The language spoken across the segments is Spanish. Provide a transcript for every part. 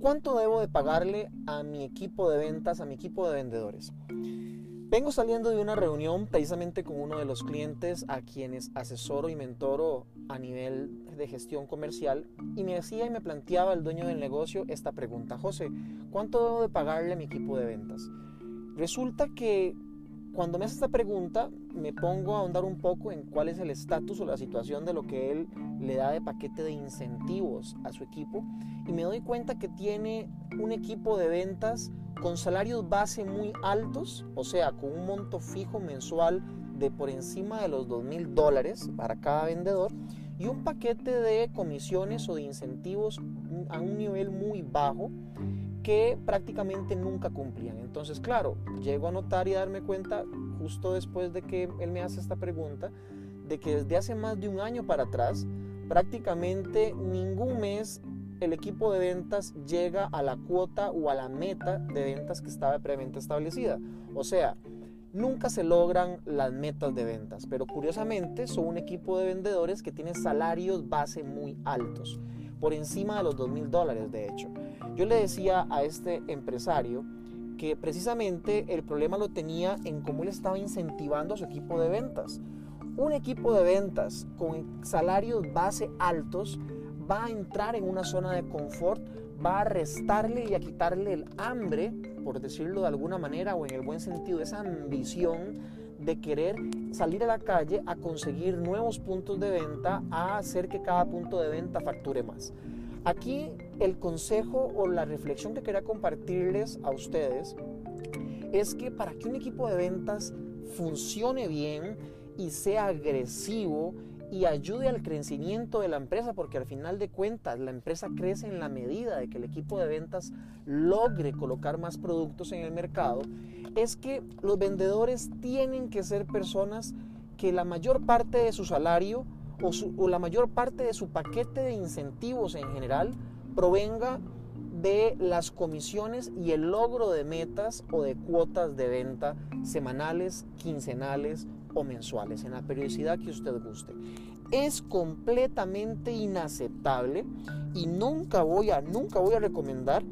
¿Cuánto debo de pagarle a mi equipo de ventas, a mi equipo de vendedores? Vengo saliendo de una reunión precisamente con uno de los clientes a quienes asesoro y mentoro a nivel de gestión comercial y me hacía y me planteaba el dueño del negocio esta pregunta, José, ¿cuánto debo de pagarle a mi equipo de ventas? Resulta que cuando me hace esta pregunta, me pongo a ahondar un poco en cuál es el estatus o la situación de lo que él le da de paquete de incentivos a su equipo y me doy cuenta que tiene un equipo de ventas con salarios base muy altos, o sea, con un monto fijo mensual de por encima de los dos mil dólares para cada vendedor y un paquete de comisiones o de incentivos a un nivel muy bajo que prácticamente nunca cumplían. Entonces, claro, llego a notar y a darme cuenta justo después de que él me hace esta pregunta, de que desde hace más de un año para atrás, prácticamente ningún mes el equipo de ventas llega a la cuota o a la meta de ventas que estaba previamente establecida. O sea, nunca se logran las metas de ventas, pero curiosamente son un equipo de vendedores que tienen salarios base muy altos, por encima de los 2 mil dólares de hecho. Yo le decía a este empresario que precisamente el problema lo tenía en cómo él estaba incentivando a su equipo de ventas. Un equipo de ventas con salarios base altos va a entrar en una zona de confort, va a restarle y a quitarle el hambre, por decirlo de alguna manera o en el buen sentido, esa ambición de querer salir a la calle a conseguir nuevos puntos de venta, a hacer que cada punto de venta facture más. Aquí el consejo o la reflexión que quería compartirles a ustedes es que para que un equipo de ventas funcione bien y sea agresivo y ayude al crecimiento de la empresa, porque al final de cuentas la empresa crece en la medida de que el equipo de ventas logre colocar más productos en el mercado, es que los vendedores tienen que ser personas que la mayor parte de su salario o, la mayor parte de su paquete de incentivos en general provenga de las comisiones y el logro de metas o de cuotas de venta semanales, quincenales o mensuales, en la periodicidad que usted guste. Es completamente inaceptable y nunca voy a, nunca voy a recomendar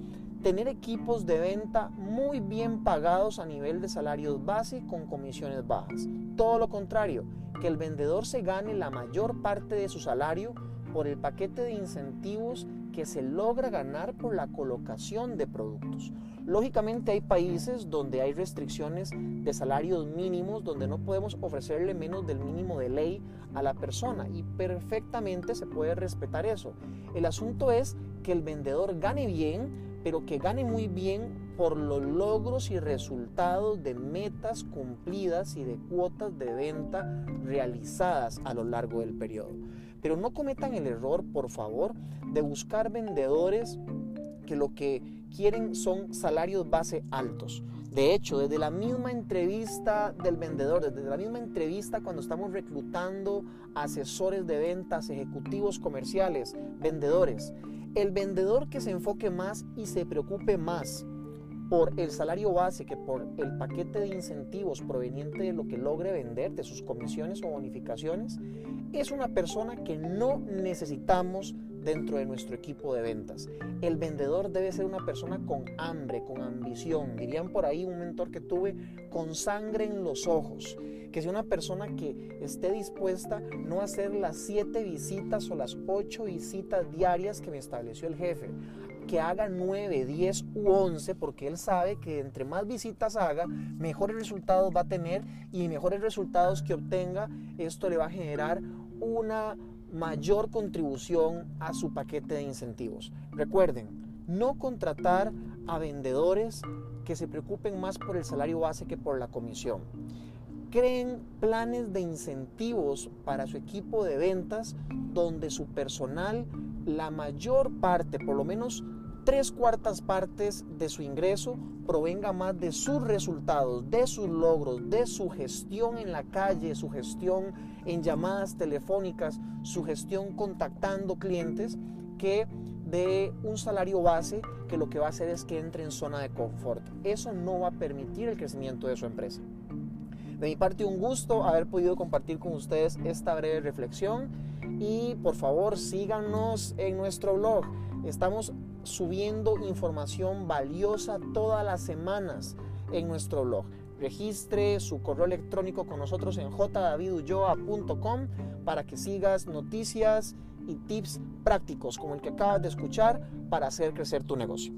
tener equipos de venta muy bien pagados a nivel de salarios base con comisiones bajas. Todo lo contrario, que el vendedor se gane la mayor parte de su salario por el paquete de incentivos que se logra ganar por la colocación de productos. Lógicamente hay países donde hay restricciones de salarios mínimos, donde no podemos ofrecerle menos del mínimo de ley a la persona y perfectamente se puede respetar eso. El asunto es que el vendedor gane bien, pero que gane muy bien por los logros y resultados de metas cumplidas y de cuotas de venta realizadas a lo largo del periodo. Pero no cometan el error, por favor, de buscar vendedores que lo que quieren son salarios base altos. De hecho, desde la misma entrevista del vendedor, desde la misma entrevista cuando estamos reclutando asesores de ventas, ejecutivos comerciales, vendedores, el vendedor que se enfoque más y se preocupe más por el salario base que por el paquete de incentivos proveniente de lo que logre vender, de sus comisiones o bonificaciones, es una persona que no necesitamos dentro de nuestro equipo de ventas. El vendedor debe ser una persona con hambre, con ambición. Dirían por ahí un mentor que tuve con sangre en los ojos. Que sea una persona que esté dispuesta no a hacer las siete visitas o las ocho visitas diarias que me estableció el jefe, que haga 9, 10 u 11 porque él sabe que entre más visitas haga, mejores resultados va a tener y mejores resultados que obtenga, esto le va a generar una mayor contribución a su paquete de incentivos. Recuerden, no contratar a vendedores que se preocupen más por el salario base que por la comisión. Creen planes de incentivos para su equipo de ventas donde su personal, la mayor parte, por lo menos tres cuartas partes de su ingreso provenga más de sus resultados, de sus logros, de su gestión en la calle, su gestión en llamadas telefónicas, su gestión contactando clientes, que de un salario base que lo que va a hacer es que entre en zona de confort. Eso no va a permitir el crecimiento de su empresa. De mi parte, un gusto haber podido compartir con ustedes esta breve reflexión y por favor síganos en nuestro blog. Estamos subiendo información valiosa todas las semanas en nuestro blog. Registre su correo electrónico con nosotros en jdavidulloa.com para que sigas noticias y tips prácticos como el que acabas de escuchar para hacer crecer tu negocio.